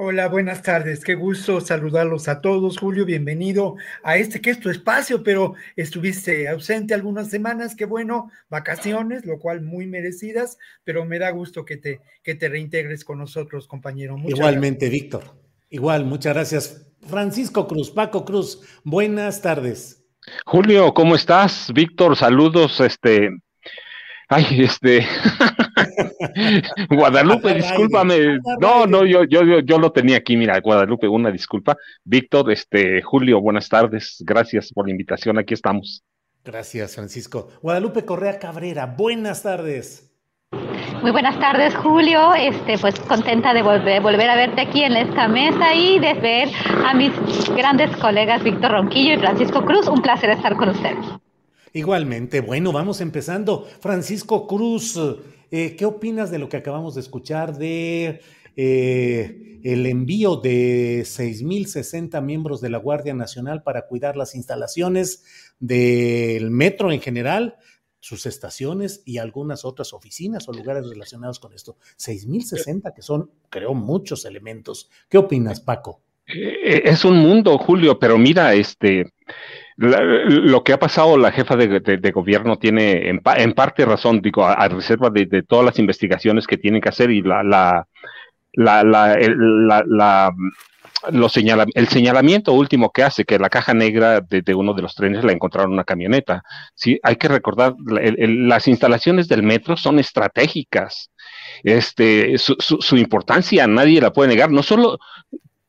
Hola, buenas tardes. Qué gusto saludarlos a todos. Julio, bienvenido a este que es tu espacio, pero estuviste ausente algunas semanas. Qué bueno, vacaciones, lo cual muy merecidas, pero me da gusto que te, que te reintegres con nosotros, compañero. Igualmente, Víctor. Igual, muchas gracias. Francisco Cruz, Paco Cruz, buenas tardes. Julio, ¿cómo estás? Víctor, saludos. Este, ay, este, Guadalupe, discúlpame. No, no, yo, yo, yo, lo tenía aquí, mira, Guadalupe, una disculpa. Víctor, este, Julio, buenas tardes. Gracias por la invitación. Aquí estamos. Gracias, Francisco. Guadalupe Correa Cabrera, buenas tardes. Muy buenas tardes, Julio. Este, pues contenta de volver, volver a verte aquí en esta mesa y de ver a mis grandes colegas Víctor Ronquillo y Francisco Cruz. Un placer estar con ustedes. Igualmente, bueno, vamos empezando. Francisco Cruz, eh, ¿qué opinas de lo que acabamos de escuchar de eh, el envío de 6.060 miembros de la Guardia Nacional para cuidar las instalaciones del metro en general, sus estaciones y algunas otras oficinas o lugares relacionados con esto? 6.060, que son, creo, muchos elementos. ¿Qué opinas, Paco? Eh, es un mundo, Julio, pero mira, este lo que ha pasado, la jefa de, gobierno tiene en, parte razón, digo, a, reserva de, todas las investigaciones que tienen que hacer y la, la, la, el señalamiento último que hace, que la caja negra de, uno de los trenes la encontraron en una camioneta. Sí, hay que recordar, las instalaciones del metro son estratégicas. Este, su, su, su, importancia nadie la puede negar. No solo,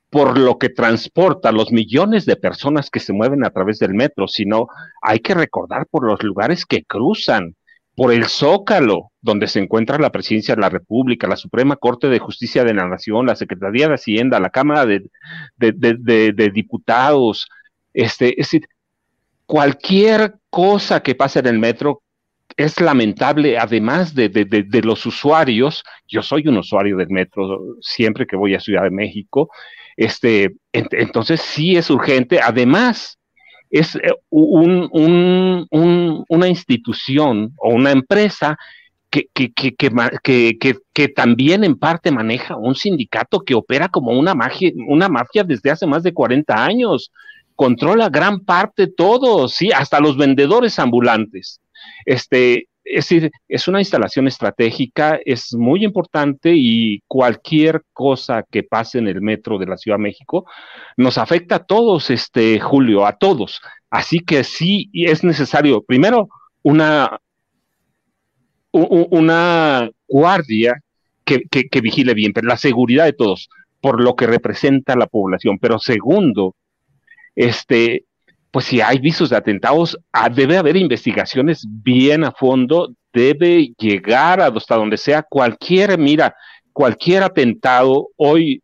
por lo que transporta los millones de personas que se mueven a través del metro, sino hay que recordar por los lugares que cruzan, por el Zócalo, donde se encuentra la Presidencia de la República, la Suprema Corte de Justicia de la Nación, la Secretaría de Hacienda, la Cámara de, Diputados, este, es decir, cualquier cosa que pase en el metro es lamentable, además de, de, los usuarios, yo soy un usuario del metro siempre que voy a Ciudad de México, este, entonces sí es urgente. Además, es eh, un, una institución o una empresa que, que, que, que, también en parte maneja un sindicato que opera como una, magia, una mafia desde hace más de 40 años. Controla gran parte todo, sí, hasta los vendedores ambulantes. Este, es decir, es una instalación estratégica, es muy importante y cualquier cosa que pase en el metro de la Ciudad de México nos afecta a todos, este Julio, a todos. Así que sí es necesario, primero, una, una guardia que, que vigile bien, pero la seguridad de todos, por lo que representa la población. Pero segundo, este, pues si hay visos de atentados, ah, debe haber investigaciones bien a fondo, debe llegar hasta donde sea cualquier, mira, cualquier atentado, hoy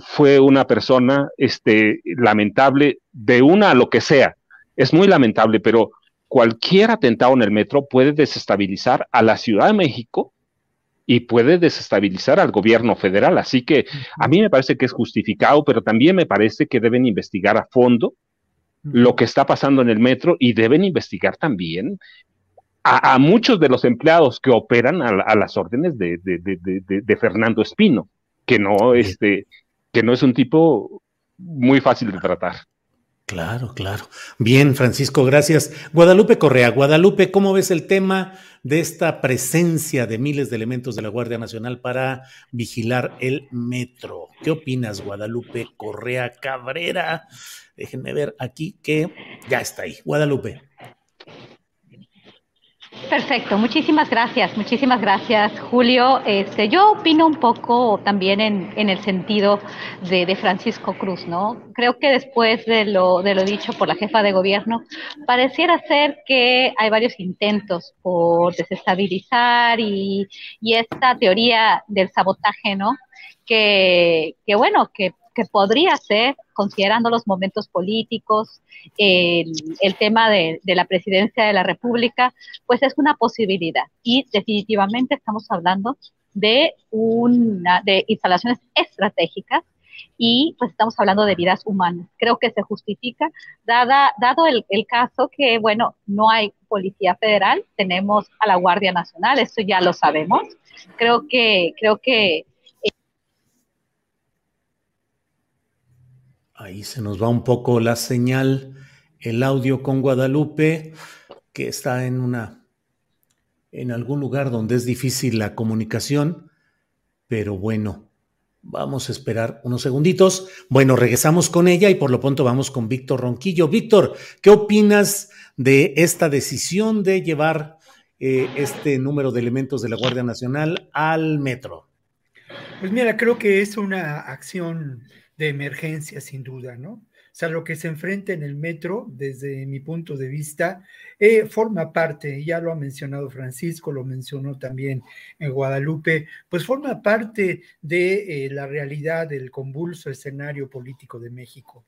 fue una persona este, lamentable, de una a lo que sea, es muy lamentable, pero cualquier atentado en el metro puede desestabilizar a la Ciudad de México y puede desestabilizar al gobierno federal. Así que a mí me parece que es justificado, pero también me parece que deben investigar a fondo lo que está pasando en el metro y deben investigar también a, muchos de los empleados que operan a, las órdenes de, Fernando Espino, que no, este, que no es un tipo muy fácil de tratar. Claro, claro. Bien, Francisco, gracias. Guadalupe Correa, Guadalupe, ¿cómo ves el tema de esta presencia de miles de elementos de la Guardia Nacional para vigilar el metro? ¿Qué opinas, Guadalupe Correa Cabrera? Déjenme ver aquí que ya está ahí. Guadalupe. Perfecto, muchísimas gracias, muchísimas gracias, Julio. Este, yo opino un poco también en, el sentido de, de, Francisco Cruz, ¿no? Creo que después de lo, de lo dicho por la jefa de gobierno, pareciera ser que hay varios intentos por desestabilizar y, y esta teoría del sabotaje, ¿no? Que, que bueno, que que podría ser, considerando los momentos políticos, el, el tema de, de, la presidencia de la República, pues es una posibilidad. Y definitivamente estamos hablando de, una, de instalaciones estratégicas y pues estamos hablando de vidas humanas. Creo que se justifica, dada, dado el, el, caso que, bueno, no hay policía federal, tenemos a la Guardia Nacional, esto ya lo sabemos. Creo que, creo que Ahí se nos va un poco la señal, el audio con Guadalupe, que está en una en algún lugar donde es difícil la comunicación, pero bueno, vamos a esperar unos segunditos. Bueno, regresamos con ella y por lo pronto vamos con Víctor Ronquillo. Víctor, ¿qué opinas de esta decisión de llevar eh, este número de elementos de la Guardia Nacional al metro? Pues mira, creo que es una acción de emergencia, sin duda, ¿no? O sea, lo que se enfrenta en el metro, desde mi punto de vista, eh, forma parte, ya lo ha mencionado Francisco, lo mencionó también en Guadalupe, pues forma parte de eh, la realidad del convulso escenario político de México.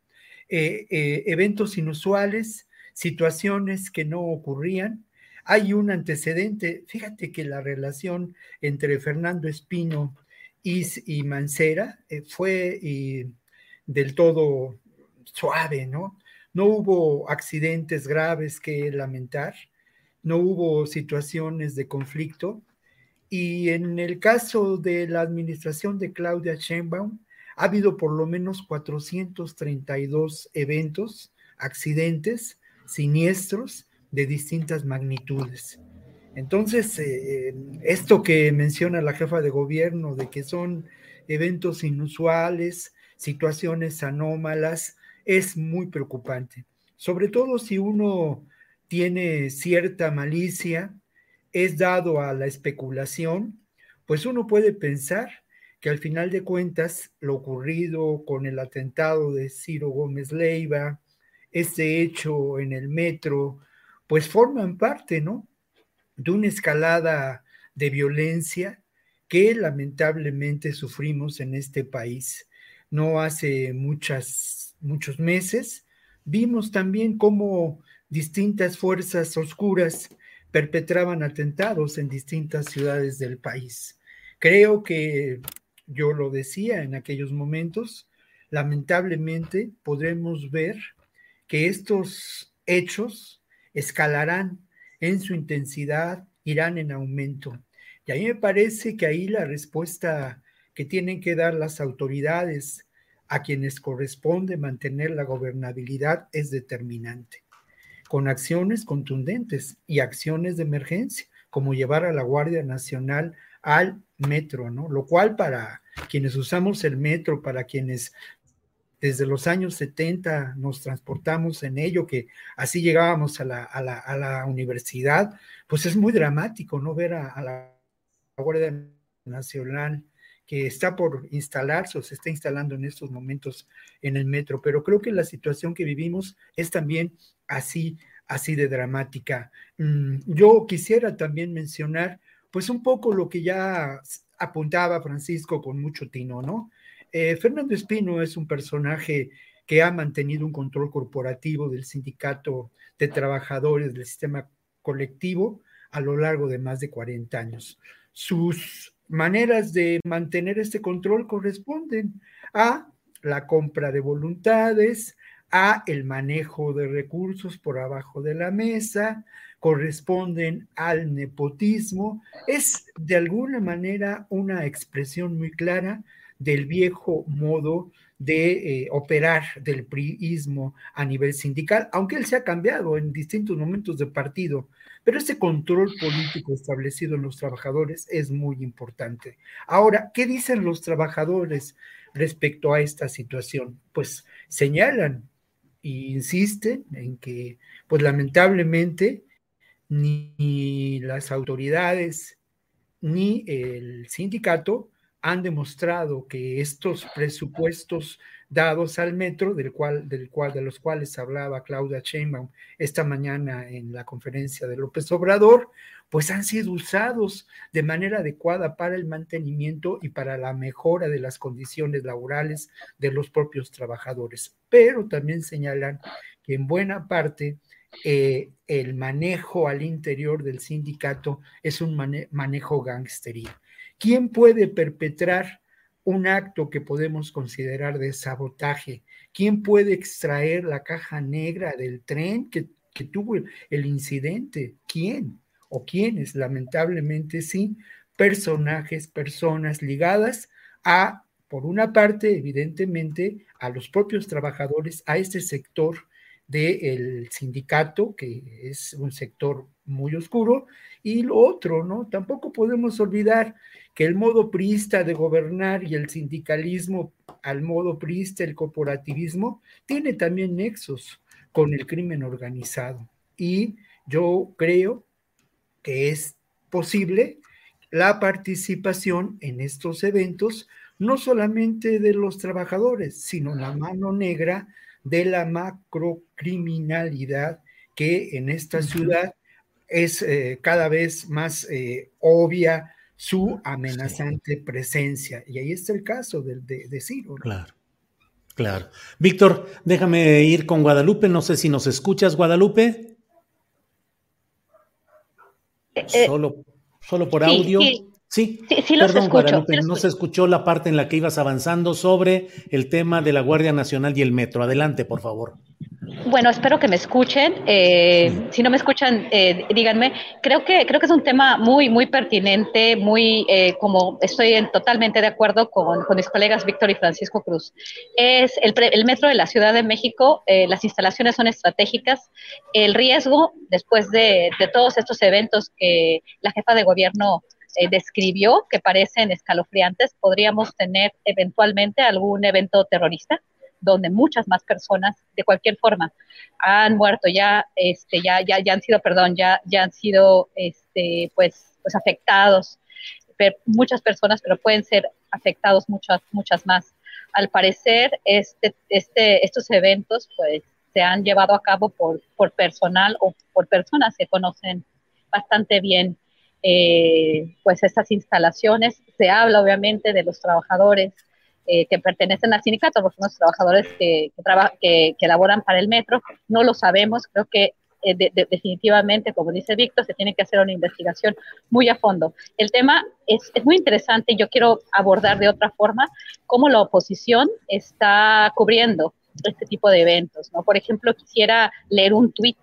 Eh, eventos inusuales, situaciones que no ocurrían. Hay un antecedente, fíjate que la relación entre Fernando Espino y, y Mancera fue del todo suave, ¿no? No hubo accidentes graves que lamentar, no hubo situaciones de conflicto. Y en el caso de la administración de Claudia Sheinbaum, ha habido por lo menos 432 eventos, accidentes, siniestros de distintas magnitudes. Entonces, eh, esto que menciona la jefa de gobierno de que son eventos inusuales, situaciones anómalas, es muy preocupante. Sobre todo si uno tiene cierta malicia, es dado a la especulación, pues uno puede pensar que al final de cuentas lo ocurrido con el atentado de Ciro Gómez Leiva, este hecho en el metro, pues forman parte, ¿no? De una escalada de violencia que lamentablemente sufrimos en este país no hace muchas, muchos meses, vimos también cómo distintas fuerzas oscuras perpetraban atentados en distintas ciudades del país. Creo que yo lo decía en aquellos momentos, lamentablemente podremos ver que estos hechos escalarán en su intensidad, irán en aumento. Y a mí me parece que ahí la respuesta que tienen que dar las autoridades a quienes corresponde mantener la gobernabilidad es determinante, con acciones contundentes y acciones de emergencia, como llevar a la Guardia Nacional al metro, ¿no? Lo cual para quienes usamos el metro, para quienes desde los años 70 nos transportamos en ello, que así llegábamos a la, a la, a la universidad, pues es muy dramático, ¿no? Ver a, la Guardia Nacional que está por instalarse o se está instalando en estos momentos en el metro, pero creo que la situación que vivimos es también así, así de dramática. Mm, yo quisiera también mencionar, pues un poco lo que ya apuntaba Francisco con mucho tino, ¿no? Eh, Fernando Espino es un personaje que ha mantenido un control corporativo del sindicato de trabajadores del sistema colectivo a lo largo de más de 40 años. Sus maneras de mantener este control corresponden a la compra de voluntades, a el manejo de recursos por abajo de la mesa, corresponden al nepotismo. Es de alguna manera una expresión muy clara del viejo modo de eh, operar del priismo a nivel sindical, aunque él se ha cambiado en distintos momentos de partido, pero ese control político establecido en los trabajadores es muy importante. Ahora, ¿qué dicen los trabajadores respecto a esta situación? Pues señalan e insisten en que, pues lamentablemente, ni las autoridades ni el sindicato han demostrado que estos presupuestos dados al metro, del cual, del cual, de los cuales hablaba Claudia Sheinbaum esta mañana en la conferencia de López Obrador, pues han sido usados de manera adecuada para el mantenimiento y para la mejora de las condiciones laborales de los propios trabajadores. Pero también señalan que en buena parte eh, el manejo al interior del sindicato es un manejo gangsteril. ¿Quién puede perpetrar un acto que podemos considerar de sabotaje? ¿Quién puede extraer la caja negra del tren que, tuvo el, incidente? ¿Quién? ¿O quiénes? Lamentablemente sí, personajes, personas ligadas a, por una parte, evidentemente, a los propios trabajadores, a este sector del sindicato, que es un sector muy oscuro, y lo otro, ¿no? Tampoco podemos olvidar que el modo priista de gobernar y el sindicalismo al modo priista, el corporativismo, tiene también nexos con el crimen organizado. Y yo creo que es posible la participación en estos eventos, no solamente de los trabajadores, sino la mano negra de la macrocriminalidad que en esta ciudad es eh, cada vez más eh, obvia su amenazante presencia. Y ahí está el caso de, de, Ciro. Claro, claro. Víctor, déjame ir con Guadalupe. No sé si nos escuchas, Guadalupe. Eh, solo, solo por audio. Sí, sí, los Perdón, Guadalupe, no se escuchó la parte en la que ibas avanzando sobre el tema de la Guardia Nacional y el metro. Adelante, por favor. Bueno, espero que me escuchen. Eh, si no me escuchan, eh, díganme. Creo que creo que es un tema muy muy pertinente, muy eh, como estoy totalmente de acuerdo con, mis colegas Víctor y Francisco Cruz. Es el, el metro de la Ciudad de México. las instalaciones son estratégicas. El riesgo después de, de todos estos eventos que la jefa de gobierno eh, describió, que parecen escalofriantes, podríamos tener eventualmente algún evento terrorista donde muchas más personas de cualquier forma han muerto ya este ya ya, ya han sido perdón ya ya han sido este pues pues afectados muchas personas pero pueden ser afectados muchas muchas más al parecer este este estos eventos pues se han llevado a cabo por por personal o por personas que conocen bastante bien eh, pues estas instalaciones. Se habla obviamente de los trabajadores eh, que pertenecen al sindicato, porque son los trabajadores que, que, que, laboran para el metro. No lo sabemos, creo que eh, definitivamente, como dice Víctor, se tiene que hacer una investigación muy a fondo. El tema es, es, muy interesante y yo quiero abordar de otra forma cómo la oposición está cubriendo este tipo de eventos. ¿no? Por ejemplo, quisiera leer un tuit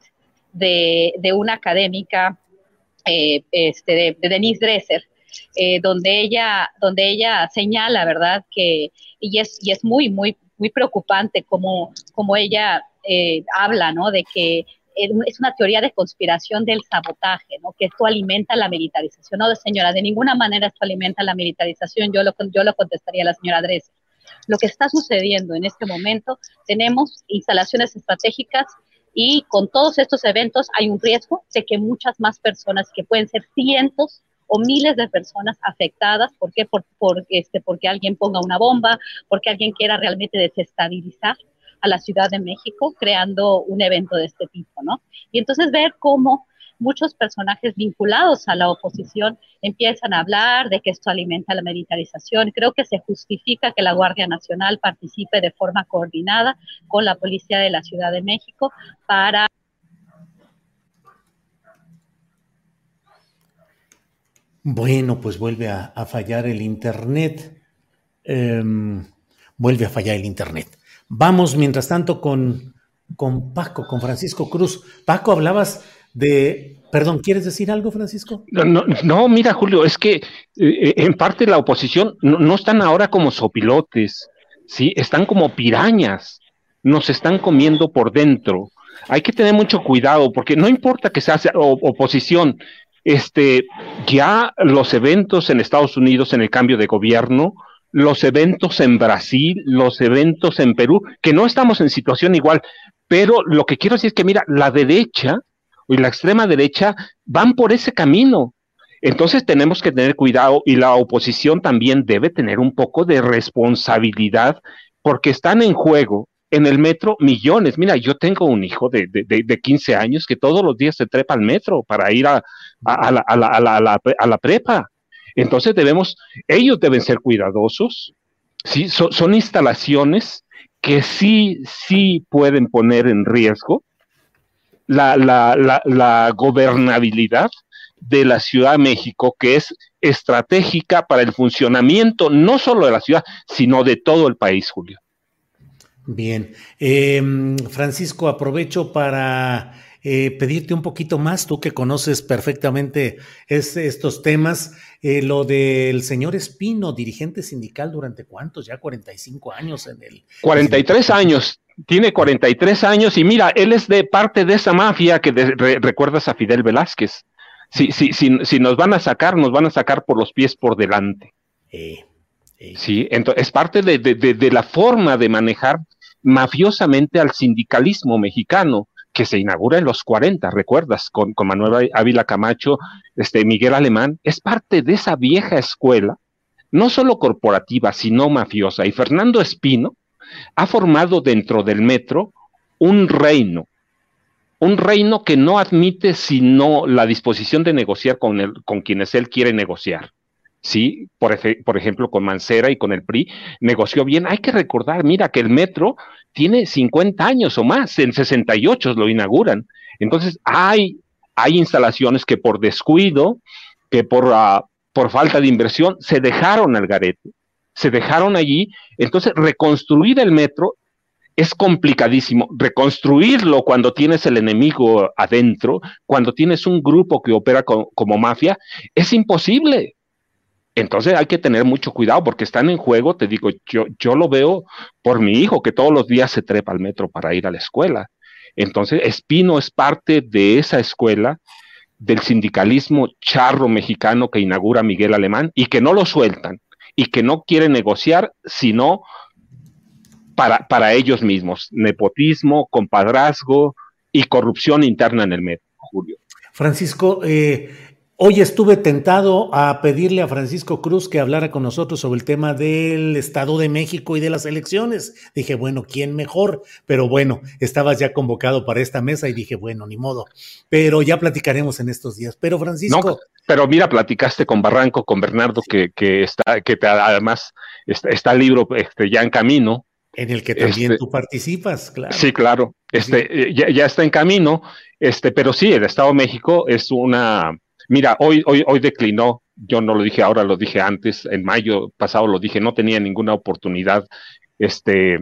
de, de una académica eh, este, de, Denise Dresser, eh, donde, ella, donde ella señala, ¿verdad? Que, y es, y es muy, muy, muy preocupante como, como ella eh, habla, ¿no? De que es una teoría de conspiración del sabotaje, ¿no? Que esto alimenta la militarización. No, señora, de ninguna manera esto alimenta la militarización. Yo lo, yo lo contestaría a la señora Dresser. Lo que está sucediendo en este momento, tenemos instalaciones estratégicas y con todos estos eventos hay un riesgo de que muchas más personas, que pueden ser cientos o miles de personas afectadas, ¿por qué? Por, este, porque alguien ponga una bomba, porque alguien quiera realmente desestabilizar a la Ciudad de México creando un evento de este tipo, ¿no? Y entonces ver cómo muchos personajes vinculados a la oposición empiezan a hablar de que esto alimenta la militarización. Creo que se justifica que la Guardia Nacional participe de forma coordinada con la Policía de la Ciudad de México para... Bueno, pues vuelve a, fallar el Internet. Em, vuelve a fallar el Internet. Vamos, mientras tanto, con, con Paco, con Francisco Cruz. Paco, hablabas de... Perdón, ¿quieres decir algo, Francisco? No, no, mira, Julio, es que eh, en parte la oposición no, están ahora como sopilotes, ¿sí? Están como pirañas, nos están comiendo por dentro. Hay que tener mucho cuidado porque no importa que sea oposición, este, ya los eventos en Estados Unidos en el cambio de gobierno, los eventos en Brasil, los eventos en Perú, que no estamos en situación igual, pero lo que quiero decir es que, mira, la derecha y la extrema derecha van por ese camino. Entonces tenemos que tener cuidado y la oposición también debe tener un poco de responsabilidad porque están en juego en el metro millones. Mira, yo tengo un hijo de, de, de, 15 años que todos los días se trepa al metro para ir a, a, la, a, la, a, la, a la, prepa. Entonces debemos, ellos deben ser cuidadosos, ¿sí? son instalaciones que sí, sí pueden poner en riesgo la, la, la, la gobernabilidad de la Ciudad de México, que es estratégica para el funcionamiento no solo de la ciudad, sino de todo el país, Julio. Bien. Em, Francisco, aprovecho para eh, pedirte un poquito más, tú que conoces perfectamente estos temas, eh, lo del señor Espino, dirigente sindical durante cuántos, ya 45 años en el... 43 años, tiene 43 años y mira, él es de parte de esa mafia que recuerdas a Fidel Velázquez. Si, si, si, si, nos van a sacar, nos van a sacar por los pies por delante. Eh, sí, entonces es parte de, de, de la forma de manejar mafiosamente al sindicalismo mexicano que se inaugura en los 40, recuerdas, con, con Manuel Ávila Camacho, este, Miguel Alemán, es parte de esa vieja escuela, no solo corporativa, sino mafiosa. Y Fernando Espino ha formado dentro del metro un reino, un reino que no admite sino la disposición de negociar con, el, con quienes él quiere negociar. Sí, por, por ejemplo, con Mancera y con el PRI, negoció bien. Hay que recordar, mira, que el metro tiene 50 años o más, en 68 lo inauguran. Entonces, hay, hay instalaciones que por descuido, que por, uh, por falta de inversión, se dejaron al garete, se dejaron allí. Entonces, reconstruir el metro es complicadísimo. Reconstruirlo cuando tienes el enemigo adentro, cuando tienes un grupo que opera como mafia, es imposible. Entonces hay que tener mucho cuidado porque están en juego, te digo, yo, yo lo veo por mi hijo que todos los días se trepa al metro para ir a la escuela. Entonces, Espino es parte de esa escuela del sindicalismo charro mexicano que inaugura Miguel Alemán y que no lo sueltan y que no quieren negociar sino para, para ellos mismos. Nepotismo, compadrazgo y corrupción interna en el metro, Julio. Francisco, eh, Hoy estuve tentado a pedirle a Francisco Cruz que hablara con nosotros sobre el tema del Estado de México y de las elecciones. Dije, bueno, ¿quién mejor? Pero bueno, estabas ya convocado para esta mesa y dije, bueno, ni modo. Pero ya platicaremos en estos días. Pero Francisco. No, pero mira, platicaste con Barranco, con Bernardo, que, que está, que te, además está, el libro este, ya en camino. En el que también este, tú participas, claro. Sí, claro. Este, ya, ya está en camino. Este, pero sí, el Estado de México es una Mira, hoy, hoy, hoy declinó, yo no lo dije ahora, lo dije antes, en mayo pasado lo dije, no tenía ninguna oportunidad, este,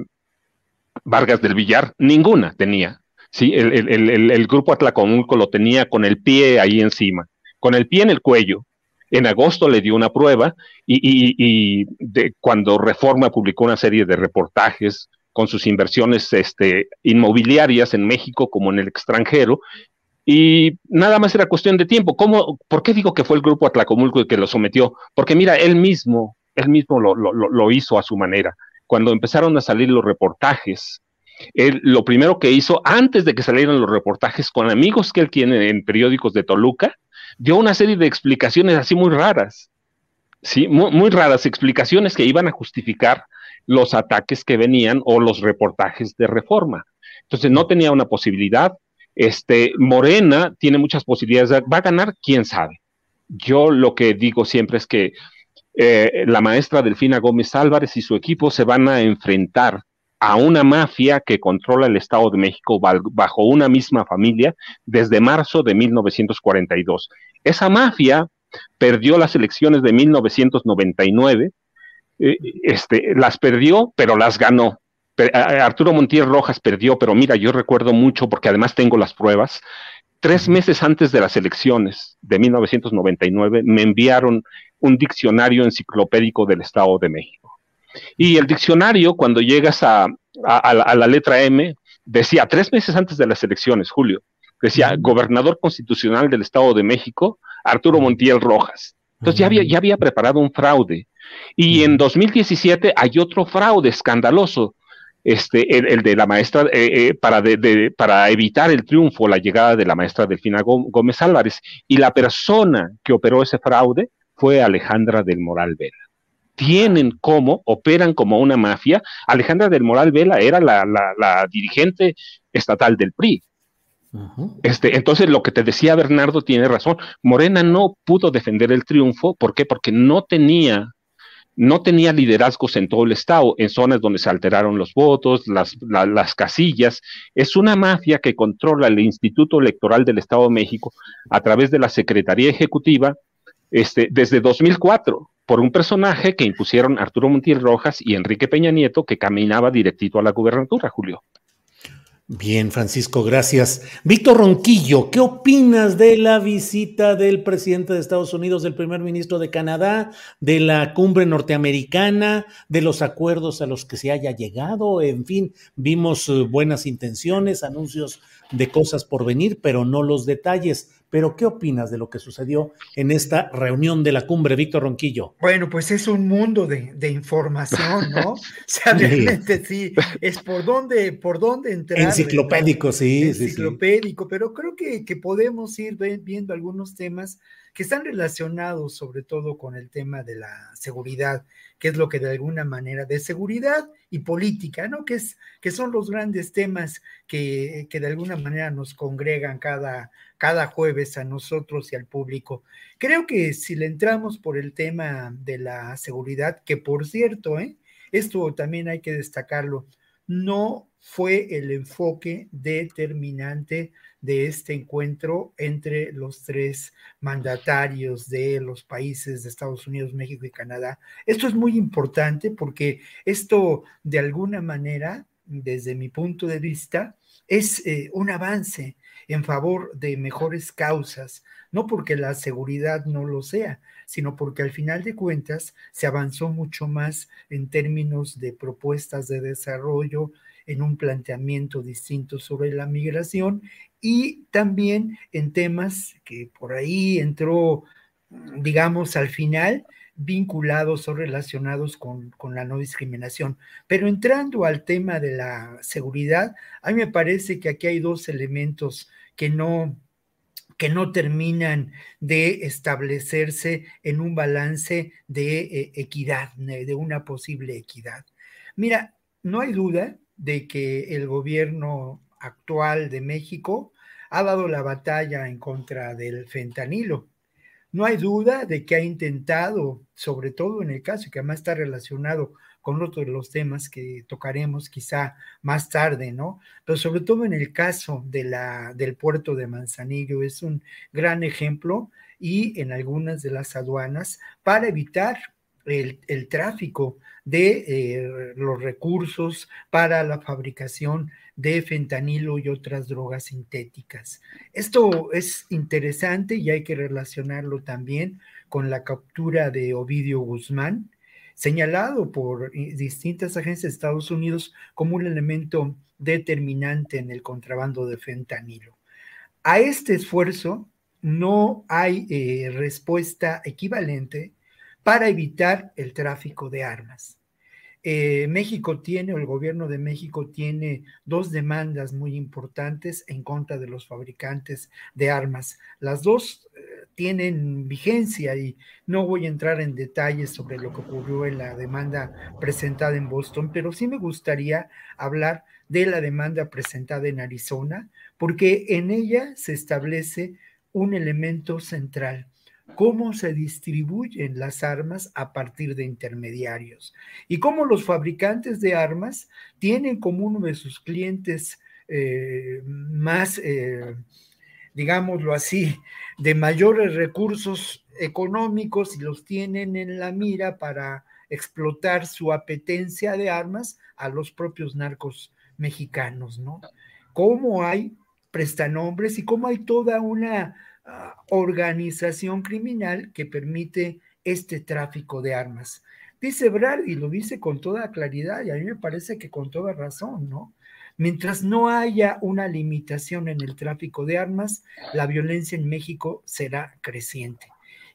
Vargas del Villar, ninguna tenía. Sí, el, el, el, el grupo Atlacomulco lo tenía con el pie ahí encima, con el pie en el cuello. En agosto le dio una prueba y, y, y de, cuando Reforma publicó una serie de reportajes con sus inversiones este, inmobiliarias en México como en el extranjero, y nada más era cuestión de tiempo. ¿Cómo, ¿Por qué digo que fue el grupo Atlacomulco el que lo sometió? Porque mira, él mismo, él mismo lo, hizo a su manera. Cuando empezaron a salir los reportajes, él lo primero que hizo, antes de que salieran los reportajes con amigos que él tiene en periódicos de Toluca, dio una serie de explicaciones así muy raras, ¿sí? Muy, muy raras, explicaciones que iban a justificar los ataques que venían o los reportajes de reforma. Entonces no tenía una posibilidad, este, Morena tiene muchas posibilidades. ¿Va a ganar? ¿Quién sabe? Yo lo que digo siempre es que eh, la maestra Delfina Gómez Álvarez y su equipo se van a enfrentar a una mafia que controla el Estado de México bajo una misma familia desde marzo de 1942. Esa mafia perdió las elecciones de 1999, eh, este, las perdió, pero las ganó. Arturo Montiel Rojas perdió, pero mira, yo recuerdo mucho, porque además tengo las pruebas, Tres meses antes de las elecciones de 1999 me enviaron un diccionario enciclopédico del Estado de México. Y el diccionario, cuando llegas a, la letra M, decía, tres meses antes de las elecciones, Julio, decía, gobernador constitucional del Estado de México, Arturo Montiel Rojas. Entonces ya había, ya había preparado un fraude. Y en 2017 hay otro fraude escandaloso, este, el, de la maestra, eh, eh, para, para evitar el triunfo, la llegada de la maestra Delfina Gómez Álvarez. Y la persona que operó ese fraude fue Alejandra del Moral Vela. Tienen como, operan como una mafia. Alejandra del Moral Vela era la, la dirigente estatal del PRI. Este, entonces, lo que te decía Bernardo tiene razón. Morena no pudo defender el triunfo. ¿Por qué? Porque no tenía, no tenía liderazgos en todo el estado, en zonas donde se alteraron los votos, las, las casillas. Es una mafia que controla el Instituto Electoral del Estado de México a través de la Secretaría Ejecutiva este, desde 2004 por un personaje que impusieron Arturo Montiel Rojas y Enrique Peña Nieto que caminaba directito a la gubernatura, Julio. Bien, Francisco, gracias. Víctor Ronquillo, ¿qué opinas de la visita del presidente de Estados Unidos, del primer ministro de Canadá, de la cumbre norteamericana, de los acuerdos a los que se haya llegado? En fin, vimos eh, buenas intenciones, anuncios de cosas por venir, pero no los detalles. Pero, ¿qué opinas de lo que sucedió en esta reunión de la cumbre, Víctor Ronquillo? Bueno, pues es un mundo de, información, ¿no? o sea, realmente sí, es por dónde, por dónde entrar. Enciclopédico, sí. Enciclopédico, pero creo que, que podemos ir viendo algunos temas que están relacionados sobre todo con el tema de la seguridad, que es lo que de alguna manera, de seguridad y política, ¿no? Que, es, que son los grandes temas que, que de alguna manera nos congregan cada, cada jueves a nosotros y al público. Creo que si le entramos por el tema de la seguridad, que por cierto, ¿eh? esto también hay que destacarlo, no fue el enfoque determinante de este encuentro entre los tres mandatarios de los países de Estados Unidos, México y Canadá. Esto es muy importante porque esto de alguna manera, desde mi punto de vista, es eh, un avance en favor de mejores causas, no porque la seguridad no lo sea, sino porque al final de cuentas se avanzó mucho más en términos de propuestas de desarrollo, en un planteamiento distinto sobre la migración y también en temas que por ahí entró, digamos, al final, vinculados o relacionados con, la no discriminación. Pero entrando al tema de la seguridad, a mí me parece que aquí hay dos elementos que no que no terminan de establecerse en un balance de eh, equidad, de una posible equidad. Mira, no hay duda de que el gobierno actual de México ha dado la batalla en contra del fentanilo. No hay duda de que ha intentado, sobre todo en el caso que además está relacionado con otros de los temas que tocaremos quizá más tarde, ¿no? Pero sobre todo en el caso de la, del puerto de Manzanillo es un gran ejemplo y en algunas de las aduanas para evitar el, tráfico de eh, los recursos para la fabricación de fentanilo y otras drogas sintéticas. Esto es interesante y hay que relacionarlo también con la captura de Ovidio Guzmán, señalado por distintas agencias de Estados Unidos como un elemento determinante en el contrabando de fentanilo. A este esfuerzo no hay eh, respuesta equivalente para evitar el tráfico de armas. Eh, México tiene, o el gobierno de México tiene dos demandas muy importantes en contra de los fabricantes de armas. Las dos eh, tienen vigencia y no voy a entrar en detalles sobre lo que ocurrió en la demanda presentada en Boston, pero sí me gustaría hablar de la demanda presentada en Arizona, porque en ella se establece un elemento central cómo se distribuyen las armas a partir de intermediarios y cómo los fabricantes de armas tienen como uno de sus clientes eh, más, eh, digámoslo así, de mayores recursos económicos y los tienen en la mira para explotar su apetencia de armas a los propios narcos mexicanos, ¿no? ¿Cómo hay prestanombres y cómo hay toda una ah, organización criminal que permite este tráfico de armas. Dice Brad y lo dice con toda claridad y a mí me parece que con toda razón, ¿no? Mientras no haya una limitación en el tráfico de armas, la violencia en México será creciente.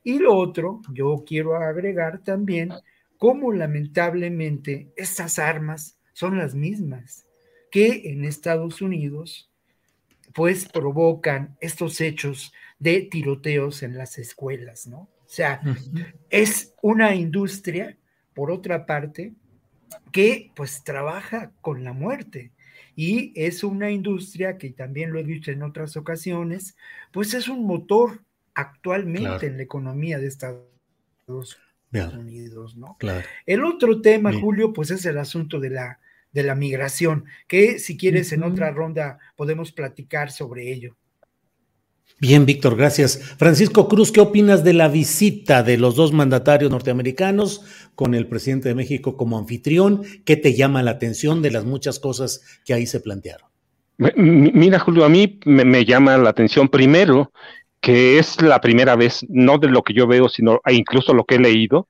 Y lo otro, yo quiero agregar también cómo lamentablemente estas armas son las mismas que en Estados Unidos pues provocan estos hechos de tiroteos en las escuelas, ¿no? O sea, es una industria, por otra parte, que pues trabaja con la muerte. Y es una industria que también lo he dicho en otras ocasiones, pues es un motor actualmente en la economía de Estados Unidos, ¿no? El otro tema, Julio, pues es el asunto de la, de la migración, que si quieres en otra ronda podemos platicar sobre ello. Bien, Víctor, gracias. Francisco Cruz, ¿qué opinas de la visita de los dos mandatarios norteamericanos con el presidente de México como anfitrión? ¿Qué te llama la atención de las muchas cosas que ahí se plantearon? Mira, Julio, a mí me, llama la atención primero que es la primera vez, no de lo que yo veo, sino incluso lo que he leído,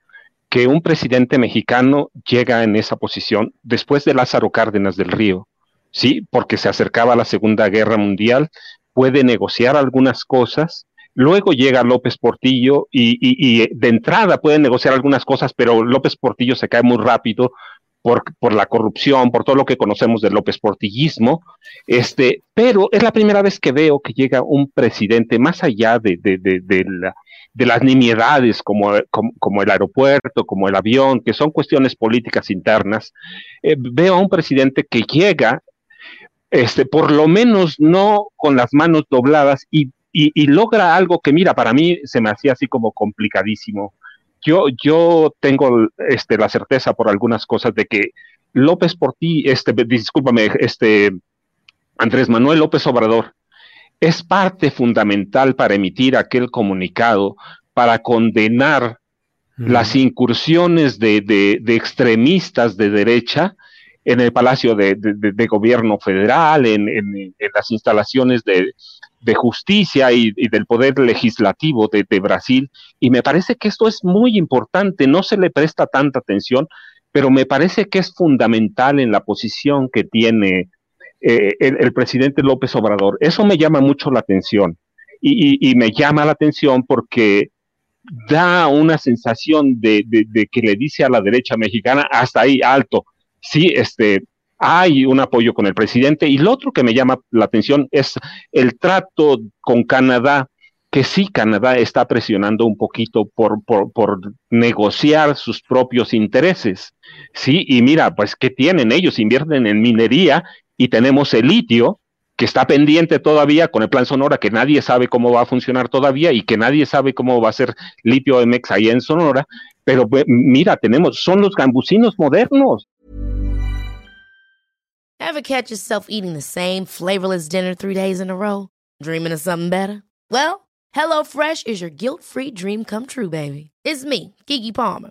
que un presidente mexicano llega en esa posición después de Lázaro Cárdenas del Río, sí, porque se acercaba a la Segunda Guerra Mundial puede negociar algunas cosas. Luego llega López Portillo y, de entrada puede negociar algunas cosas, pero López Portillo se cae muy rápido por, por, la corrupción, por todo lo que conocemos del López Portillismo. Este, pero es la primera vez que veo que llega un presidente más allá de, las nimiedades como, como, el aeropuerto, como el avión, que son cuestiones políticas internas. Eh, veo a un presidente que llega este, por lo menos no con las manos dobladas y, logra algo que, mira, para mí se me hacía así como complicadísimo. Yo, yo tengo este, la certeza por algunas cosas de que López por ti, este, discúlpame, este, Andrés Manuel López Obrador, es parte fundamental para emitir aquel comunicado, para condenar las incursiones de, de, extremistas de derecha en el Palacio de, Gobierno Federal, en, las instalaciones de, justicia y, del poder legislativo de, Brasil. Y me parece que esto es muy importante, no se le presta tanta atención, pero me parece que es fundamental en la posición que tiene eh, el, presidente López Obrador. Eso me llama mucho la atención. Y, me llama la atención porque da una sensación de, que le dice a la derecha mexicana, hasta ahí, alto, sí, este, hay un apoyo con el presidente. Y lo otro que me llama la atención es el trato con Canadá, que sí, Canadá está presionando un poquito por, por, negociar sus propios intereses. Sí, y mira, pues, ¿qué tienen? Ellos invierten en minería y tenemos el litio, que está pendiente todavía con el plan Sonora, que nadie sabe cómo va a funcionar todavía y que nadie sabe cómo va a ser litio MX ahí en Sonora. Pero mira, tenemos, son los gambusinos modernos. Ever catch yourself eating the same flavorless dinner three days in a row? Dreaming of something better? Well, HelloFresh is your guilt-free dream come true, baby. It's me, Kiki Palmer.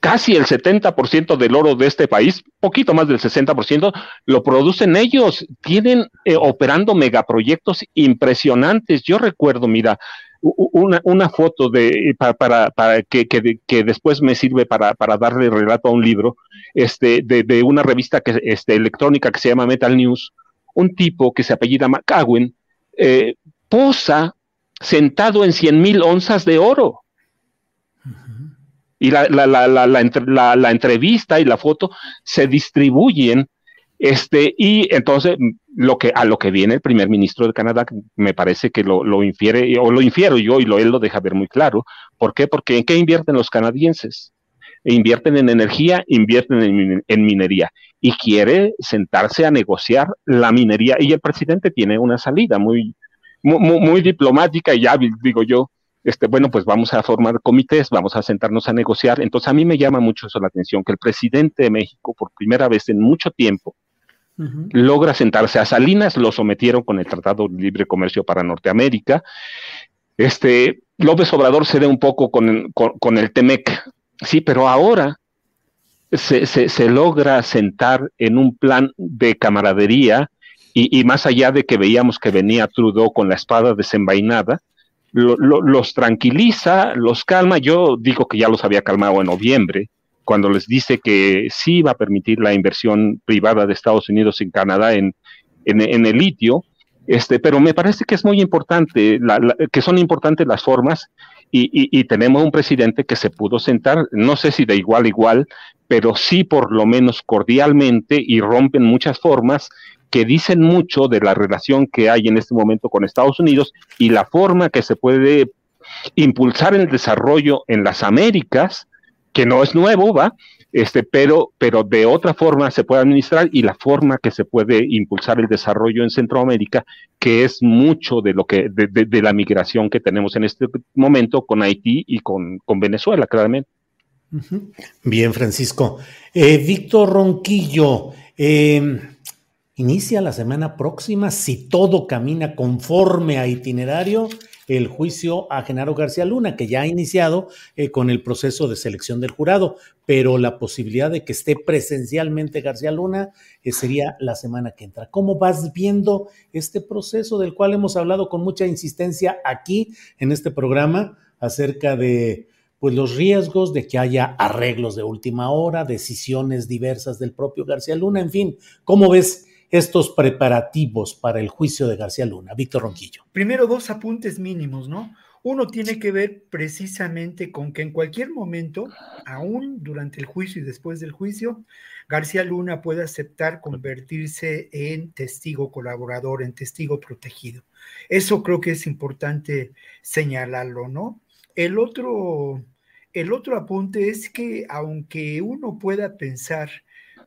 Casi el 70% del oro de este país, poquito más del 60%, lo producen ellos. Tienen eh, operando megaproyectos impresionantes. Yo recuerdo, mira, una, foto de para, para, que, que, después me sirve para, para, darle relato a un libro, este, de, una revista que, este, electrónica que se llama Metal News, un tipo que se apellida McCagwin, eh, posa sentado en 100 mil onzas de oro y la, la, la, la, entrevista y la foto se distribuyen este, y entonces lo que, a lo que viene el primer ministro de Canadá, me parece que lo, lo infiere, o lo infiero yo, y lo, él lo deja ver muy claro. ¿Por qué? Porque ¿en qué invierten los canadienses? Invierten en energía, invierten en, en minería. Y quiere sentarse a negociar la minería. Y el presidente tiene una salida muy, muy, muy diplomática y hábil, digo yo este, bueno, pues vamos a formar comités, vamos a sentarnos a negociar. Entonces a mí me llama mucho eso la atención, que el presidente de México, por primera vez en mucho tiempo, logra sentarse a Salinas, lo sometieron con el Tratado de Libre Comercio para Norteamérica. Este, López Obrador se un poco con, con, el Temec, sí, pero ahora se, se, logra sentar en un plan de camaradería y, y, más allá de que veíamos que venía Trudeau con la espada desenvainada, los tranquiliza, los calma. Yo digo que ya los había calmado en noviembre, cuando les dice que sí va a permitir la inversión privada de Estados Unidos en Canadá en, en, el litio. Este, pero me parece que es muy importante, que son importantes las formas y, y, tenemos un presidente que se pudo sentar, no sé si de igual a igual, pero sí por lo menos cordialmente y rompen muchas formas que dicen mucho de la relación que hay en este momento con Estados Unidos y la forma que se puede impulsar el desarrollo en las Américas, que no es nuevo, ¿va? Este, pero, pero de otra forma se puede administrar y la forma que se puede impulsar el desarrollo en Centroamérica, que es mucho de lo que, de, la migración que tenemos en este momento con Haití y con, con Venezuela, claramente. Bien, Francisco. Eh, Víctor Ronquillo, eh, Inicia la semana próxima, si todo camina conforme a itinerario, el juicio a Genaro García Luna, que ya ha iniciado eh, con el proceso de selección del jurado, pero la posibilidad de que esté presencialmente García Luna eh, sería la semana que entra. ¿Cómo vas viendo este proceso del cual hemos hablado con mucha insistencia aquí en este programa acerca de pues los riesgos de que haya arreglos de última hora, decisiones diversas del propio García Luna, en fin, ¿cómo ves estos preparativos para el juicio de García Luna? Víctor Ronquillo. Primero, dos apuntes mínimos, ¿no? Uno tiene que ver precisamente con que en cualquier momento, aún durante el juicio y después del juicio, García Luna puede aceptar convertirse en testigo colaborador, en testigo protegido. Eso creo que es importante señalarlo, ¿no? El otro, el otro apunte es que aunque uno pueda pensar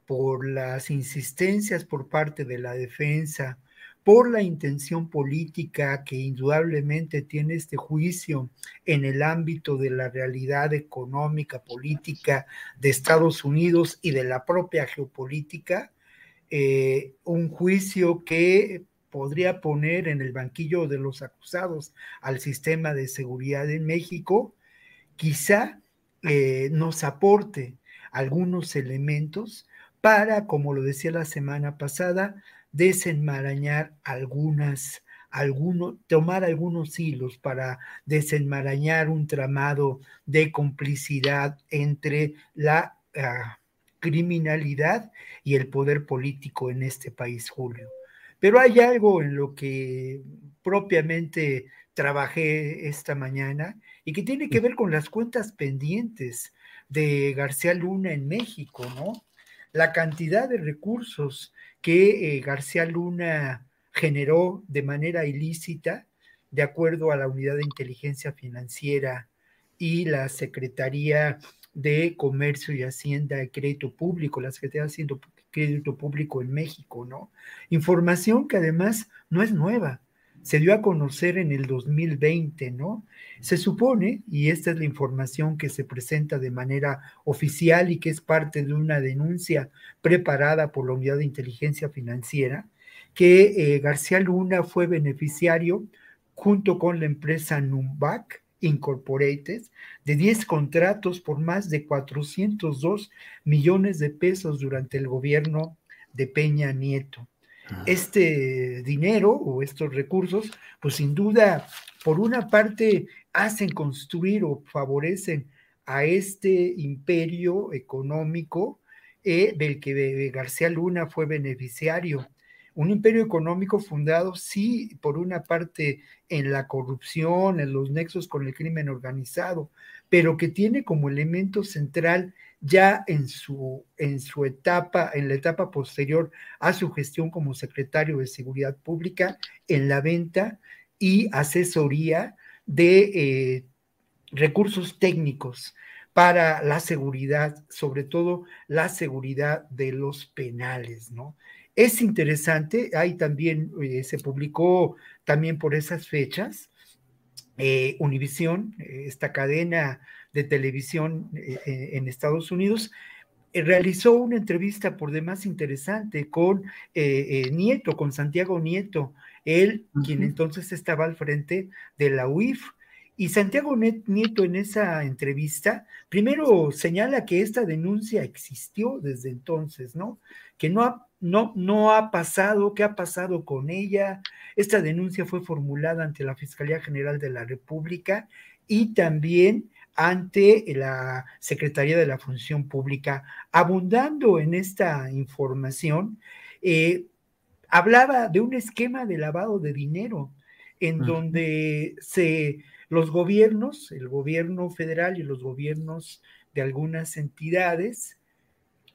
por las insistencias por parte de la defensa, por la intención política que indudablemente tiene este juicio en el ámbito de la realidad económica, política de Estados Unidos y de la propia geopolítica, eh, un juicio que podría poner en el banquillo de los acusados al sistema de seguridad en México, quizá eh, nos aporte algunos elementos para, como lo decía la semana pasada, desenmarañar algunas, algunos, tomar algunos hilos para desenmarañar un tramado de complicidad entre la ah, criminalidad y el poder político en este país, Julio. Pero hay algo en lo que propiamente trabajé esta mañana y que tiene que ver con las cuentas pendientes de García Luna en México, ¿no? La cantidad de recursos que eh, García Luna generó de manera ilícita, de acuerdo a la Unidad de Inteligencia Financiera y la Secretaría de Comercio y Hacienda de Crédito Público, la Secretaría de Hacienda Crédito Público en México, ¿no? Información que además no es nueva, se dio a conocer en el 2020, ¿no? Se supone, y esta es la información que se presenta de manera oficial y que es parte de una denuncia preparada por la Unidad de Inteligencia Financiera, que eh, García Luna fue beneficiario junto con la empresa Numbac Incorporated de 10 contratos por más de 402 millones de pesos durante el gobierno de Peña Nieto. Este dinero o estos recursos, pues sin duda, por una parte, hacen construir o favorecen a este imperio económico eh, del que García Luna fue beneficiario. un imperio económico fundado, sí, por una parte en la corrupción, en los nexos con el crimen organizado, pero que tiene como elemento central ya en su, en su etapa, en la etapa posterior a su gestión como secretario de Seguridad Pública, en la venta y asesoría de eh, recursos técnicos para la seguridad, sobre todo la seguridad de los penales, ¿no? Es interesante, ahí también eh, se publicó también por esas fechas, eh, Univisión, eh, esta cadena de televisión en Estados Unidos, realizó una entrevista por demás interesante con Nieto, con Santiago Nieto, él, quien entonces estaba al frente de la UIF. Y Santiago Nieto en esa entrevista, primero señala que esta denuncia existió desde entonces, ¿no? Que no ha no, no ha pasado, qué ha pasado con ella. Esta denuncia fue formulada ante la Fiscalía General de la República y también ante la Secretaría de la Función Pública. Abundando en esta información, eh, hablaba de un esquema de lavado de dinero en donde se, los gobiernos, el gobierno federal y los gobiernos de algunas entidades,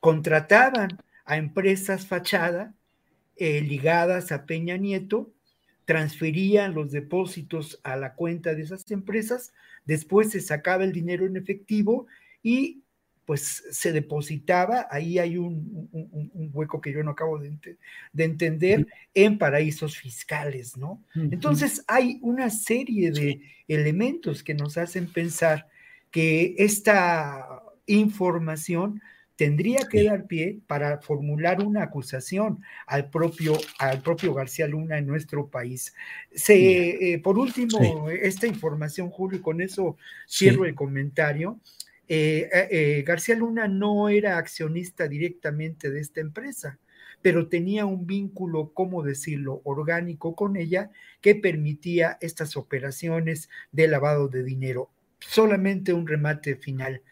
contrataban a empresas fachada eh, ligadas a Peña Nieto, transferían los depósitos a la cuenta de esas empresas, después se sacaba el dinero en efectivo y pues se depositaba, ahí hay un, hueco que yo no acabo de, de, entender, en paraísos fiscales, ¿no? Entonces hay una serie de elementos que nos hacen pensar que esta información tendría que dar pie para formular una acusación al propio, al propio García Luna en nuestro país. Se, eh, por último, esta información, Julio, y con eso cierro el comentario. Eh, eh, García Luna no era accionista directamente de esta empresa, pero tenía un vínculo, ¿cómo decirlo?, orgánico con ella que permitía estas operaciones de lavado de dinero. Solamente un remate final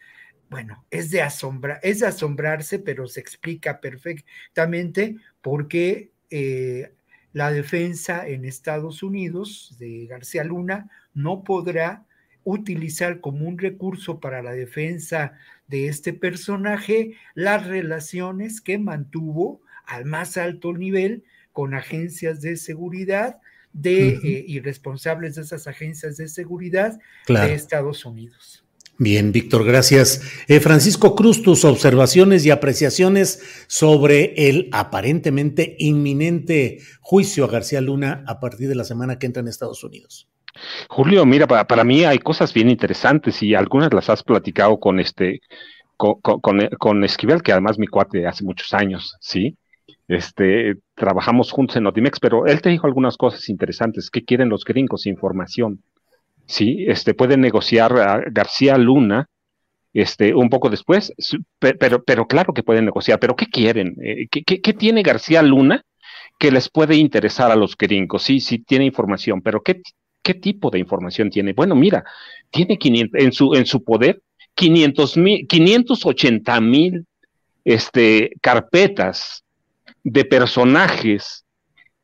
bueno, es de asombra, es de asombrarse, pero se explica perfectamente por qué eh, la defensa en Estados Unidos de García Luna no podrá utilizar como un recurso para la defensa de este personaje las relaciones que mantuvo al más alto nivel con agencias de seguridad de, eh, y responsables de esas agencias de seguridad de Estados Unidos. Bien, Víctor, gracias. Eh, Francisco Cruz, tus observaciones y apreciaciones sobre el aparentemente inminente juicio a García Luna a partir de la semana que entra en Estados Unidos. Julio, mira, para, mí hay cosas bien interesantes y algunas las has platicado con este, con, con, Esquivel, que además mi cuate hace muchos años, ¿sí? Este, trabajamos juntos en Notimex, pero él te dijo algunas cosas interesantes. ¿Qué quieren los gringos? Información. ¿Sí? Este, puede negociar a García Luna este, un poco después, pero, pero claro que pueden negociar, pero ¿qué quieren? Eh, ¿Qué, qué, tiene García Luna que les puede interesar a los gringos? Sí, sí tiene información, pero ¿qué, qué tipo de información tiene? Bueno, mira, tiene 500, en, su, en su poder 500 mil, 580 mil este, carpetas de personajes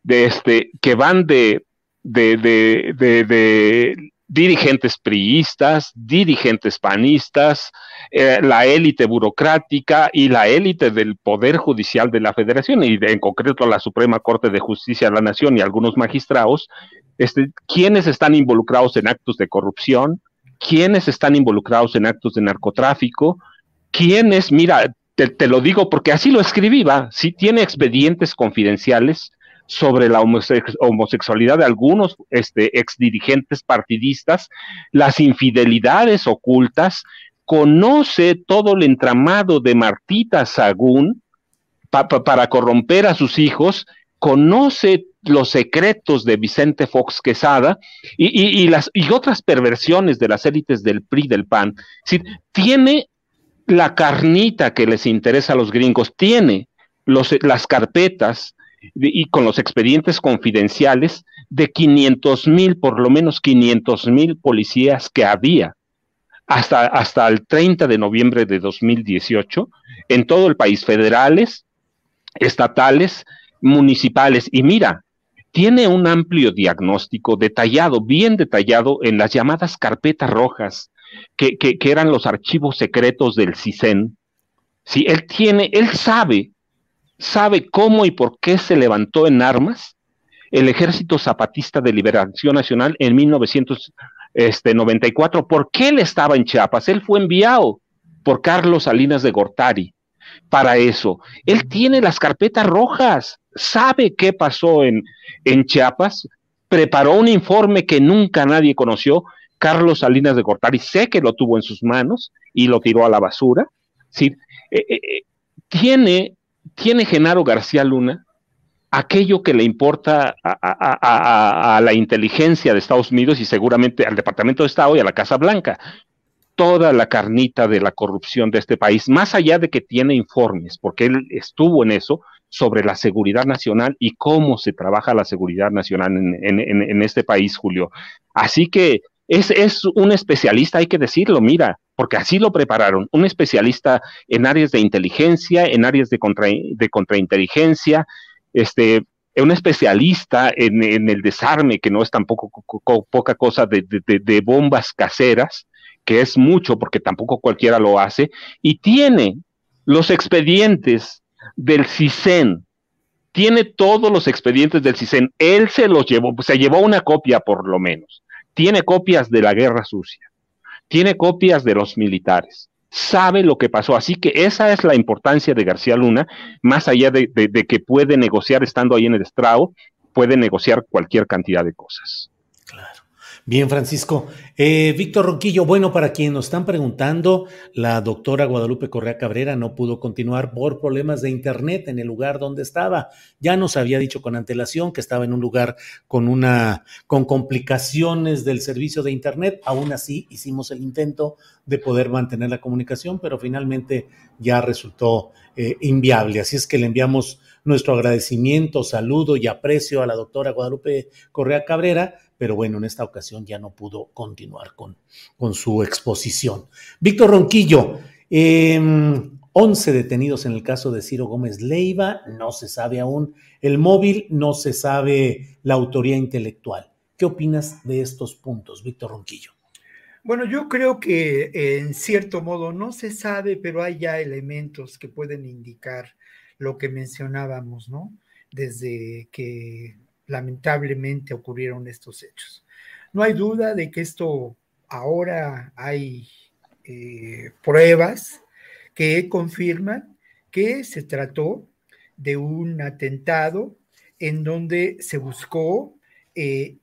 de este, que van de, de, de, de dirigentes priistas, dirigentes panistas, eh, la élite burocrática y la élite del Poder Judicial de la Federación, y en concreto la Suprema Corte de Justicia de la Nación y algunos magistrados, este, quienes están involucrados en actos de corrupción, quienes están involucrados en actos de narcotráfico, quienes, mira, te, te lo digo porque así lo escribí, va, si tiene expedientes confidenciales sobre la homosexualidad de algunos este, exdirigentes partidistas, las infidelidades ocultas, conoce todo el entramado de Martita Sagún para corromper a sus hijos, conoce los secretos de Vicente Fox Quesada y, las, y otras perversiones de las élites del PRI del PAN. tiene la carnita que les interesa a los gringos, tiene los, las carpetas, y con los expedientes confidenciales de 500 mil, por lo menos 500 mil policías que había hasta, hasta el 30 de noviembre de 2018 en todo el país, federales, estatales, municipales. Y mira, tiene un amplio diagnóstico detallado, bien detallado en las llamadas carpetas rojas, que, que, eran los archivos secretos del CISEN. Si él tiene, él sabe, sabe cómo y por qué se levantó en armas el Ejército Zapatista de Liberación Nacional en 1994, por qué él estaba en Chiapas. Él fue enviado por Carlos Salinas de Gortari para eso. Él tiene las carpetas rojas, sabe qué pasó en, en Chiapas, preparó un informe que nunca nadie conoció. Carlos Salinas de Gortari sé que lo tuvo en sus manos y lo tiró a la basura. ¿sí? Eh, eh, eh, tiene, tiene Genaro García Luna aquello que le importa a, la inteligencia de Estados Unidos y seguramente al Departamento de Estado y a la Casa Blanca toda la carnita de la corrupción de este país, más allá de que tiene informes, porque él estuvo en eso, sobre la seguridad nacional y cómo se trabaja la seguridad nacional en, este país, Julio. Así que es, un especialista, hay que decirlo, mira, porque así lo prepararon, un especialista en áreas de inteligencia, en áreas de, contra, contrainteligencia, este, un especialista en, el desarme, que no es tampoco poca cosa de, de bombas caseras, que es mucho porque tampoco cualquiera lo hace, y tiene los expedientes del CISEN, tiene todos los expedientes del CISEN, él se los llevó, se llevó una copia por lo menos, tiene copias de la guerra sucia, tiene copias de los militares, sabe lo que pasó, así que esa es la importancia de García Luna, más allá de, que puede negociar estando ahí en el estrado, puede negociar cualquier cantidad de cosas. Bien, Francisco. Eh, Víctor Ronquillo, bueno, para quienes nos están preguntando, la doctora Guadalupe Correa Cabrera no pudo continuar por problemas de internet en el lugar donde estaba. Ya nos había dicho con antelación que estaba en un lugar con una, con complicaciones del servicio de internet. Aún así, hicimos el intento de poder mantener la comunicación, pero finalmente ya resultó eh, inviable. Así es que le enviamos nuestro agradecimiento, saludo y aprecio a la doctora Guadalupe Correa Cabrera pero bueno, en esta ocasión ya no pudo continuar con, con su exposición. Víctor Ronquillo, 11 em, detenidos en el caso de Ciro Gómez Leiva, no se sabe aún el móvil, no se sabe la autoría intelectual. ¿Qué opinas de estos puntos, Víctor Ronquillo? Bueno, yo creo que en cierto modo no se sabe, pero hay ya elementos que pueden indicar lo que mencionábamos, ¿no? Desde que lamentablemente ocurrieron estos hechos. No hay duda de que esto ahora hay eh, pruebas que confirman que se trató de un atentado en donde se buscó eh,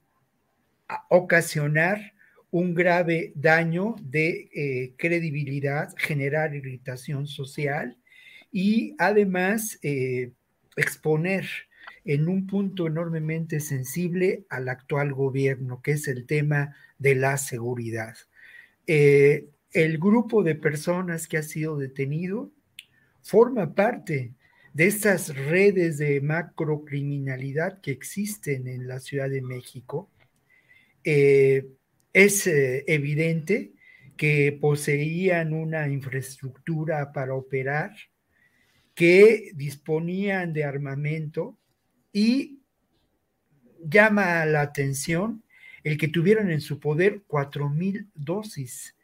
ocasionar un grave daño de eh, credibilidad, generar irritación social y además exponer en un punto enormemente sensible al actual gobierno, que es el tema de la seguridad. Eh, el grupo de personas que ha sido detenido forma parte de estas redes de macrocriminalidad que existen en la Ciudad de México. Eh, es eh, evidente que poseían una infraestructura para operar, que disponían de armamento y llama la atención el que tuvieran en su poder cuatro mil dosis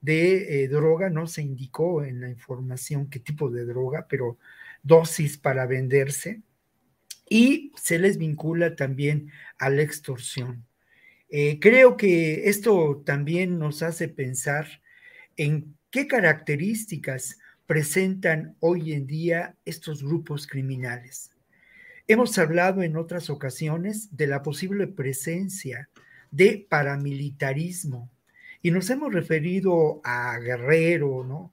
de eh, droga, no se indicó en la información qué tipo de droga, pero dosis para venderse, y se les vincula también a la extorsión. Eh, creo que esto también nos hace pensar en qué características presentan hoy en día estos grupos criminales. Hemos hablado en otras ocasiones de la posible presencia de paramilitarismo y nos hemos referido a Guerrero, ¿no?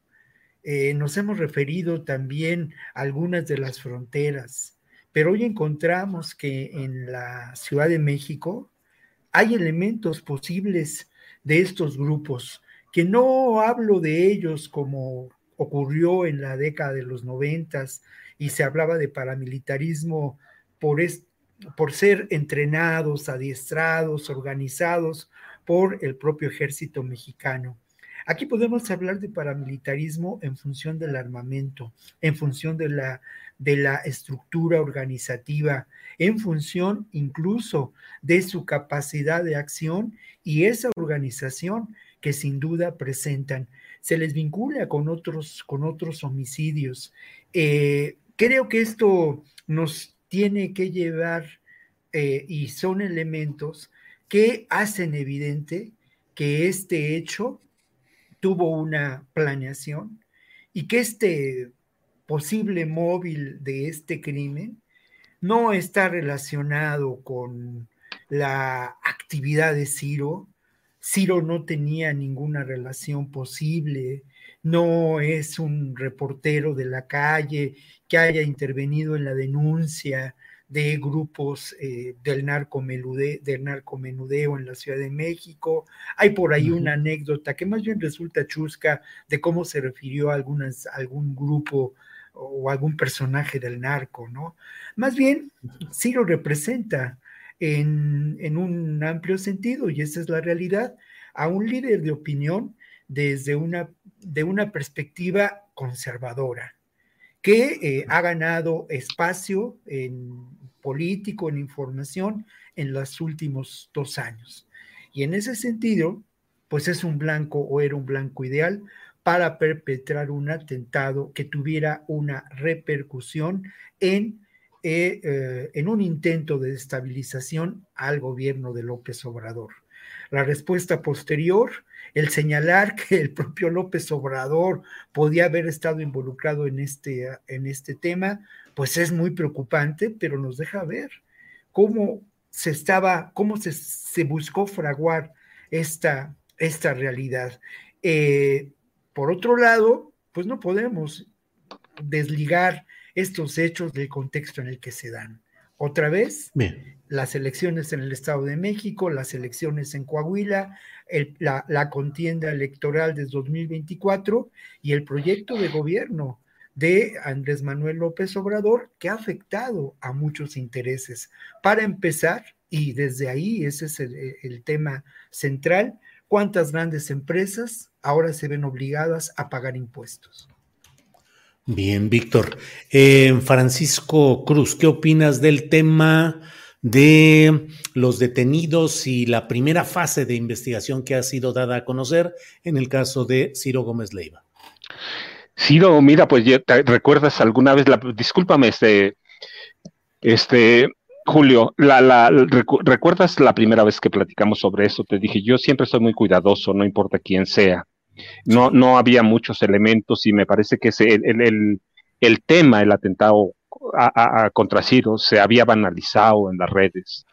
Eh, nos hemos referido también a algunas de las fronteras, pero hoy encontramos que en la Ciudad de México hay elementos posibles de estos grupos, que no hablo de ellos como ocurrió en la década de los noventas y se hablaba de paramilitarismo por, por ser entrenados, adiestrados, organizados por el propio ejército mexicano. Aquí podemos hablar de paramilitarismo en función del armamento, en función de la, de la estructura organizativa, en función incluso de su capacidad de acción y esa organización que sin duda presentan. Se les vincula con otros, con otros homicidios. Eh, creo que esto nos tiene que llevar eh, y son elementos que hacen evidente que este hecho tuvo una planeación y que este posible móvil de este crimen no está relacionado con la actividad de Ciro. Ciro no tenía ninguna relación posible, no es un reportero de la calle que haya intervenido en la denuncia de grupos eh, del, del narcomenudeo en la Ciudad de México. Hay por ahí una anécdota que más bien resulta chusca de cómo se refirió a, algunas, algún grupo o algún personaje del narco, ¿no? Más bien, sí lo representa en, en un amplio sentido, y esa es la realidad, a un líder de opinión desde una, de una perspectiva conservadora, que eh, ha ganado espacio en político, en información, en los últimos dos años. Y en ese sentido, pues es un blanco o era un blanco ideal para perpetrar un atentado que tuviera una repercusión en, eh, eh, en un intento de destabilización al gobierno de López Obrador. La respuesta posterior el señalar que el propio López Obrador podía haber estado involucrado en este, en este tema, pues es muy preocupante, pero nos deja ver cómo se estaba, cómo se, se buscó fraguar esta, esta realidad. Eh, por otro lado, pues no podemos desligar estos hechos del contexto en el que se dan. Otra vez, las elecciones en el Estado de México, las elecciones en Coahuila, la, contienda electoral de 2024 y el proyecto de gobierno de Andrés Manuel López Obrador que ha afectado a muchos intereses. Para empezar, y desde ahí ese es el tema central, ¿cuántas grandes empresas ahora se ven obligadas a pagar impuestos? Bien, Víctor. Eh, Francisco Cruz, ¿qué opinas del tema de los detenidos y la primera fase de investigación que ha sido dada a conocer en el caso de Ciro Gómez Leiva? Ciro, mira, pues recuerdas alguna vez, la, discúlpame, este, este, Julio, la, ¿recuerdas la primera vez que platicamos sobre eso? Te dije, yo siempre soy muy cuidadoso, no importa quién sea no, no había muchos elementos y me parece que ese, el, el, tema, el atentado contra Ciro se había banalizado en las redes,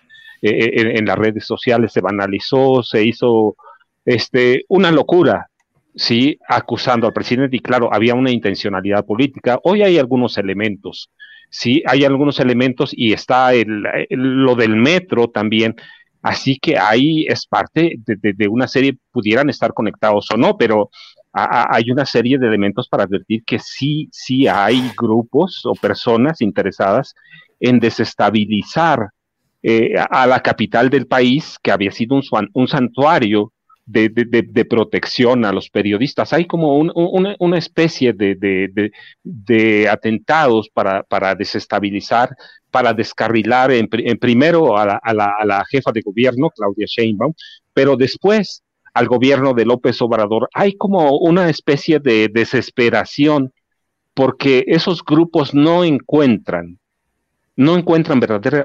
eh, eh, en, las redes sociales se banalizó, se hizo este, una locura, sí, acusando al presidente y claro, había una intencionalidad política. Hoy hay algunos elementos, sí, hay algunos elementos y está el, lo del metro también, Así que ahí es parte de, una serie, pudieran estar conectados o no, pero hay una serie de elementos para advertir que sí, sí hay grupos o personas interesadas en desestabilizar eh, a la capital del país, que había sido un, santuario de, protección a los periodistas. Hay como una, especie de, atentados para, desestabilizar para descarrilar en, primero a la, jefa de gobierno, Claudia Sheinbaum, pero después al gobierno de López Obrador. Hay como una especie de desesperación porque esos grupos no encuentran, no encuentran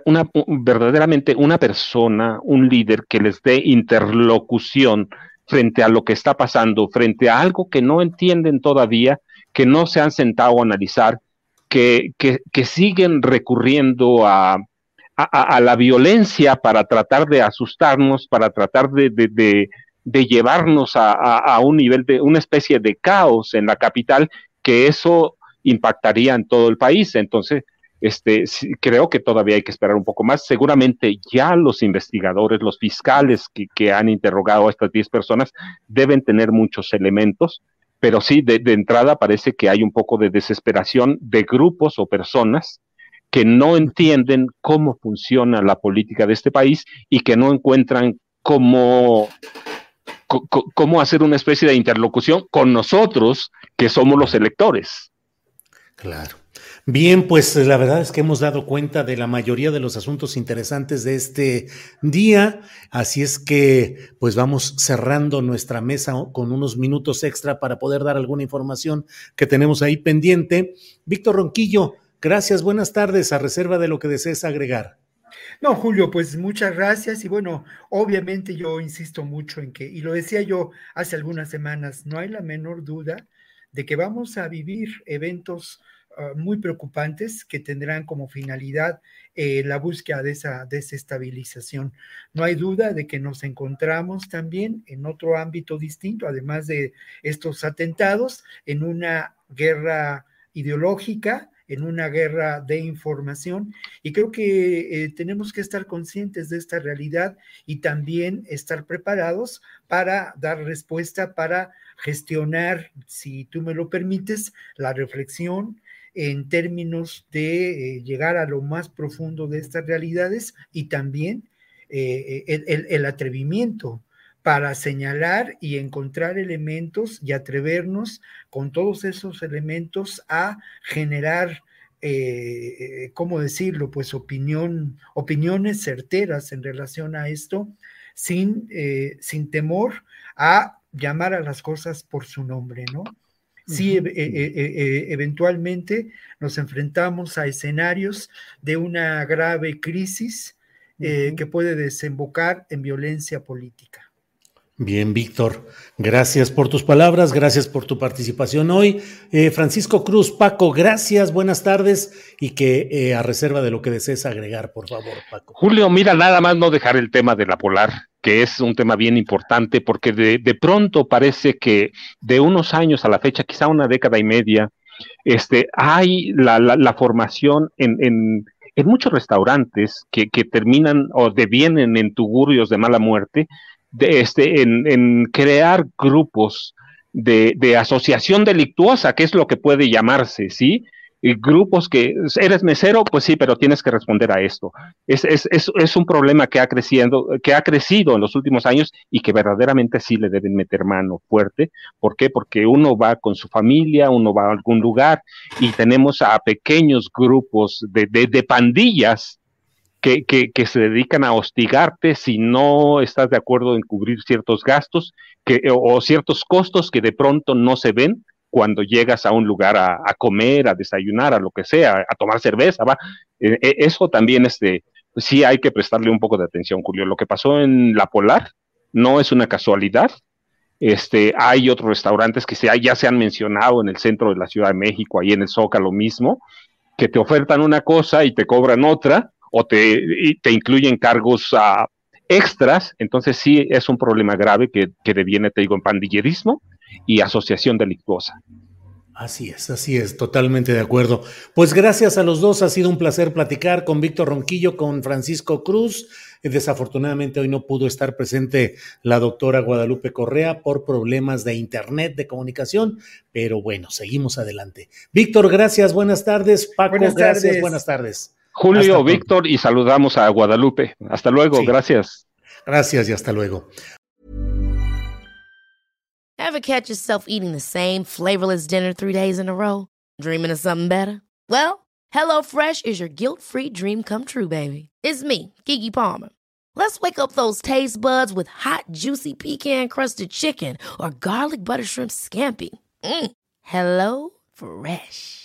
una, verdaderamente una persona, un líder que les dé interlocución frente a lo que está pasando, frente a algo que no entienden todavía, que no se han sentado a analizar que, siguen recurriendo a, la violencia para tratar de asustarnos, para tratar de, llevarnos a, un nivel de una especie de caos en la capital, que eso impactaría en todo el país. Entonces, este, creo que todavía hay que esperar un poco más. Seguramente ya los investigadores, los fiscales que, que han interrogado a estas 10 personas deben tener muchos elementos pero sí, de, entrada parece que hay un poco de desesperación de grupos o personas que no entienden cómo funciona la política de este país y que no encuentran cómo, cómo hacer una especie de interlocución con nosotros, que somos los electores. Claro. Bien, pues la verdad es que hemos dado cuenta de la mayoría de los asuntos interesantes de este día, así es que pues vamos cerrando nuestra mesa con unos minutos extra para poder dar alguna información que tenemos ahí pendiente. Víctor Ronquillo, gracias, buenas tardes, a reserva de lo que desees agregar. No, Julio, pues muchas gracias y bueno, obviamente yo insisto mucho en que, y lo decía yo hace algunas semanas, no hay la menor duda de que vamos a vivir eventos Ah, muy preocupantes que tendrán como finalidad eh, la búsqueda de esa desestabilización. No hay duda de que nos encontramos también en otro ámbito distinto, además de estos atentados, en una guerra ideológica, en una guerra de información. Y creo que eh, tenemos que estar conscientes de esta realidad y también estar preparados para dar respuesta, para gestionar, si tú me lo permites, la reflexión, en términos de eh, llegar a lo más profundo de estas realidades y también eh, el, atrevimiento para señalar y encontrar elementos y atrevernos con todos esos elementos a generar, eh, ¿cómo decirlo? Pues opinión, opiniones certeras en relación a esto, sin, sin temor a llamar a las cosas por su nombre, ¿no? sí, e, e, e, eventualmente nos enfrentamos a escenarios de una grave crisis eh, que puede desembocar en violencia política. Bien, Víctor, gracias por tus palabras, gracias por tu participación hoy. Eh, Francisco Cruz, Paco, gracias, buenas tardes y que eh, a reserva de lo que desees agregar, por favor, Paco. Julio, mira, nada más no dejar el tema de la polar, que es un tema bien importante porque de, pronto parece que de unos años a la fecha, quizá una década y media, este, hay la, la, formación en, en, en, muchos restaurantes que, que terminan o devienen en tugurios de mala muerte de este, en, crear grupos de, de, asociación delictuosa, que es lo que puede llamarse, ¿sí? grupos que eres mesero, pues sí, pero tienes que responder a esto. Es, es, es, es, un problema que ha, creciendo, que ha crecido en los últimos años y que verdaderamente sí le deben meter mano fuerte. ¿Por qué? Porque uno va con su familia, uno va a algún lugar y tenemos a pequeños grupos de, de, de pandillas que, se dedican a hostigarte si no estás de acuerdo en cubrir ciertos gastos que, o, ciertos costos que de pronto no se ven cuando llegas a un lugar a, comer, a desayunar, a lo que sea, a tomar cerveza, va. Eh, eh, eso también este, sí hay que prestarle un poco de atención, Julio. Lo que pasó en La Polar no es una casualidad. Este, hay otros restaurantes que ya se han mencionado en el centro de la Ciudad de México, ahí en el Zócalo mismo, que te ofertan una cosa y te cobran otra, o te, te incluyen cargos uh, extras, entonces sí es un problema grave que, que deviene, te digo, en pandillerismo y asociación delictuosa. Así es, así es, totalmente de acuerdo. Pues gracias a los dos, ha sido un placer platicar con Víctor Ronquillo, con Francisco Cruz. Desafortunadamente hoy no pudo estar presente la doctora Guadalupe Correa por problemas de internet, de comunicación, pero bueno, seguimos adelante. Víctor, gracias, buenas tardes. Paco, gracias, buenas tardes. Julio, Víctor y saludamos a Guadalupe. Hasta luego, sí. gracias. Gracias y hasta luego. Ever catch yourself eating the same flavorless dinner three days in a row? Dreaming of something better? Well, HelloFresh is your guilt-free dream come true, baby. It's me, Kiki Palmer. Let's wake up those taste buds with hot, juicy pecan-crusted chicken or garlic butter shrimp scampi. Mm. Hello Fresh.